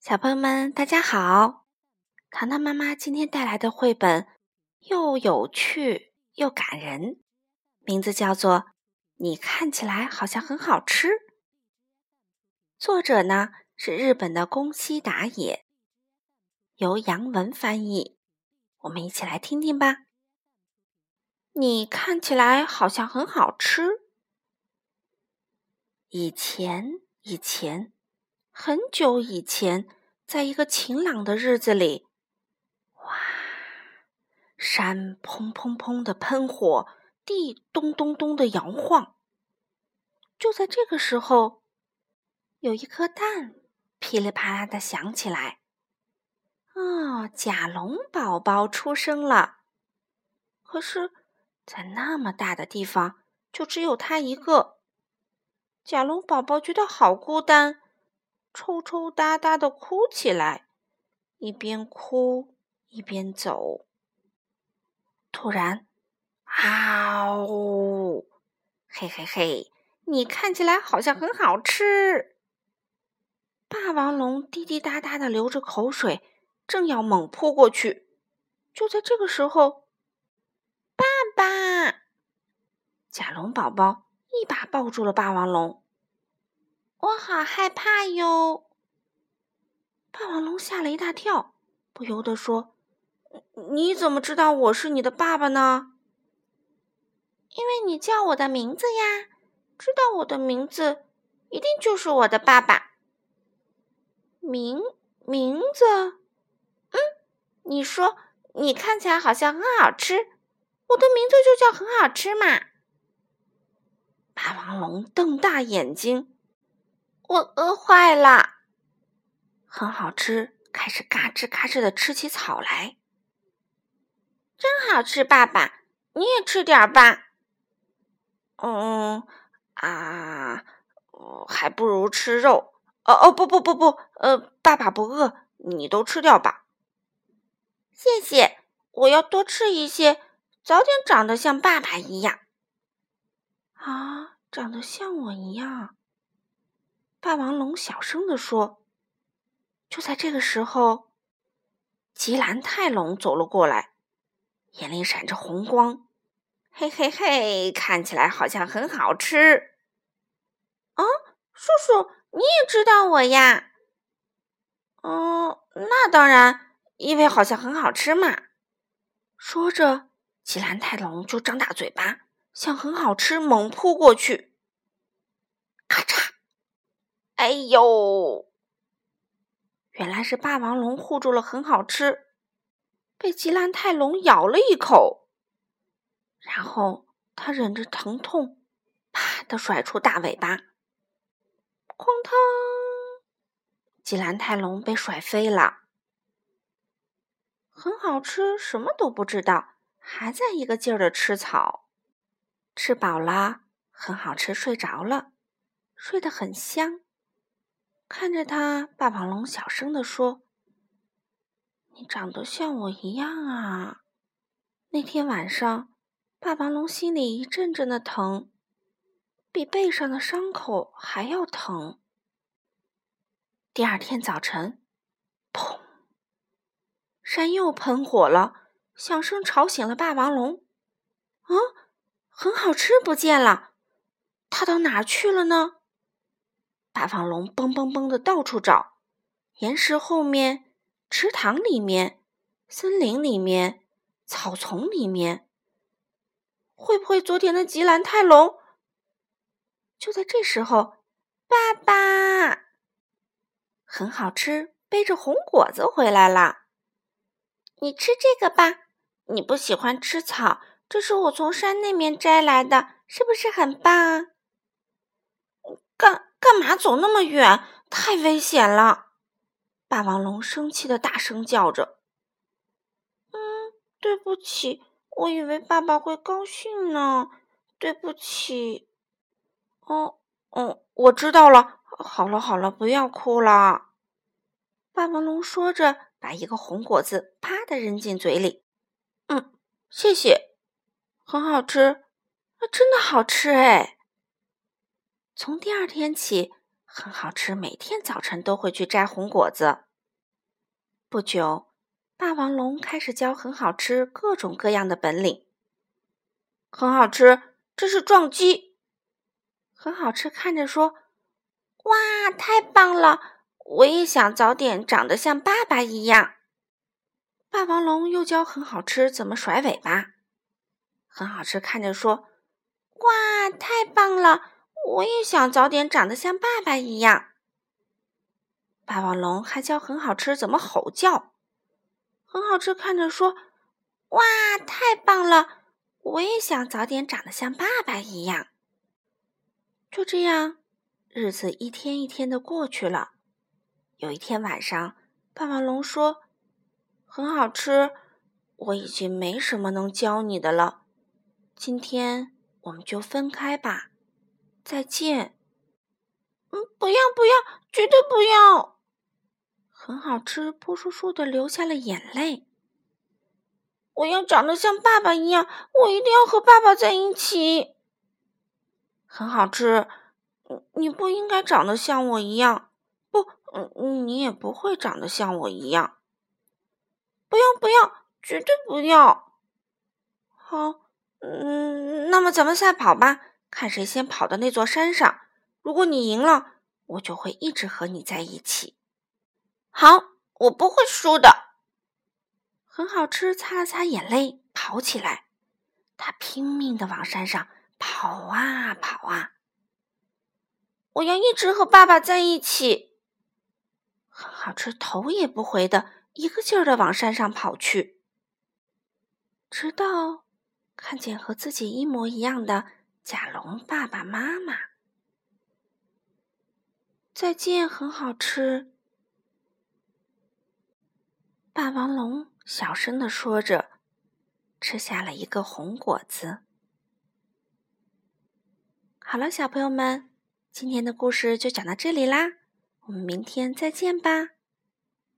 小朋友们，大家好！糖糖妈妈今天带来的绘本又有趣又感人，名字叫做《你看起来好像很好吃》。作者呢是日本的宫西达也，由杨文翻译。我们一起来听听吧。你看起来好像很好吃。以前，以前。很久以前，在一个晴朗的日子里，哇，山砰砰砰的喷火，地咚咚咚的摇晃。就在这个时候，有一颗蛋噼里啪啦的响起来。哦，甲龙宝宝出生了。可是，在那么大的地方，就只有他一个。甲龙宝宝觉得好孤单。抽抽搭搭的哭起来，一边哭一边走。突然，啊呜！嘿嘿嘿，你看起来好像很好吃。霸王龙滴滴答答的流着口水，正要猛扑过去。就在这个时候，爸爸，甲龙宝宝一把抱住了霸王龙。我好害怕哟！霸王龙吓了一大跳，不由得说：“你怎么知道我是你的爸爸呢？”“因为你叫我的名字呀！知道我的名字，一定就是我的爸爸。”“名名字？”“嗯，你说你看起来好像很好吃，我的名字就叫很好吃嘛。”霸王龙瞪大眼睛。我饿坏了，很好吃，开始嘎吱嘎吱的吃起草来，真好吃！爸爸，你也吃点吧。嗯啊，还不如吃肉。哦哦，不不不不，呃，爸爸不饿，你都吃掉吧。谢谢，我要多吃一些，早点长得像爸爸一样。啊，长得像我一样。霸王龙小声地说：“就在这个时候，吉兰泰龙走了过来，眼里闪着红光。嘿嘿嘿，看起来好像很好吃。啊，叔叔，你也知道我呀？哦，那当然，因为好像很好吃嘛。”说着，吉兰泰龙就张大嘴巴，向很好吃猛扑过去。咔嚓！哎呦！原来是霸王龙护住了，很好吃，被吉兰泰龙咬了一口，然后他忍着疼痛，啪的甩出大尾巴，哐当！吉兰泰龙被甩飞了。很好吃，什么都不知道，还在一个劲儿的吃草。吃饱了，很好吃，睡着了，睡得很香。看着他，霸王龙小声地说：“你长得像我一样啊！”那天晚上，霸王龙心里一阵阵的疼，比背上的伤口还要疼。第二天早晨，砰！山又喷火了，响声吵醒了霸王龙。啊，很好吃不见了，它到哪儿去了呢？霸王龙蹦蹦蹦的到处找，岩石后面、池塘里面、森林里面、草丛里面，会不会昨天的吉兰泰龙？就在这时候，爸爸很好吃，背着红果子回来了。你吃这个吧，你不喜欢吃草，这是我从山那面摘来的，是不是很棒？干。干嘛走那么远？太危险了！霸王龙生气的大声叫着：“嗯，对不起，我以为爸爸会高兴呢。对不起。”哦，哦，我知道了。好了好了，不要哭了。霸王龙说着，把一个红果子啪的扔进嘴里。嗯，谢谢，很好吃，真的好吃哎。从第二天起，很好吃。每天早晨都会去摘红果子。不久，霸王龙开始教很好吃各种各样的本领。很好吃，这是撞击。很好吃，看着说：“哇，太棒了！我也想早点长得像爸爸一样。”霸王龙又教很好吃怎么甩尾巴。很好吃，看着说：“哇，太棒了！我也想早点长得像爸爸一样。”霸王龙还教很好吃怎么吼叫。很好吃，看着说：“哇，太棒了！我也想早点长得像爸爸一样。”就这样，日子一天一天的过去了。有一天晚上，霸王龙说：“很好吃，我已经没什么能教你的了。今天我们就分开吧，再见。”“嗯，不要不要，绝对不要！”很好吃，扑簌簌的流下了眼泪。我要长得像爸爸一样，我一定要和爸爸在一起。很好吃，你不应该长得像我一样，不，嗯，你也不会长得像我一样。不要，不要，绝对不要。好，嗯，那么咱们赛跑吧，看谁先跑到那座山上。如果你赢了，我就会一直和你在一起。好，我不会输的。很好吃，擦了擦眼泪，跑起来。他拼命的往山上。跑啊跑啊！我要一直和爸爸在一起。很好吃，头也不回的一个劲儿的往山上跑去，直到看见和自己一模一样的甲龙爸爸妈妈。再见，很好吃。霸王龙小声的说着，吃下了一个红果子。好了，小朋友们，今天的故事就讲到这里啦，我们明天再见吧。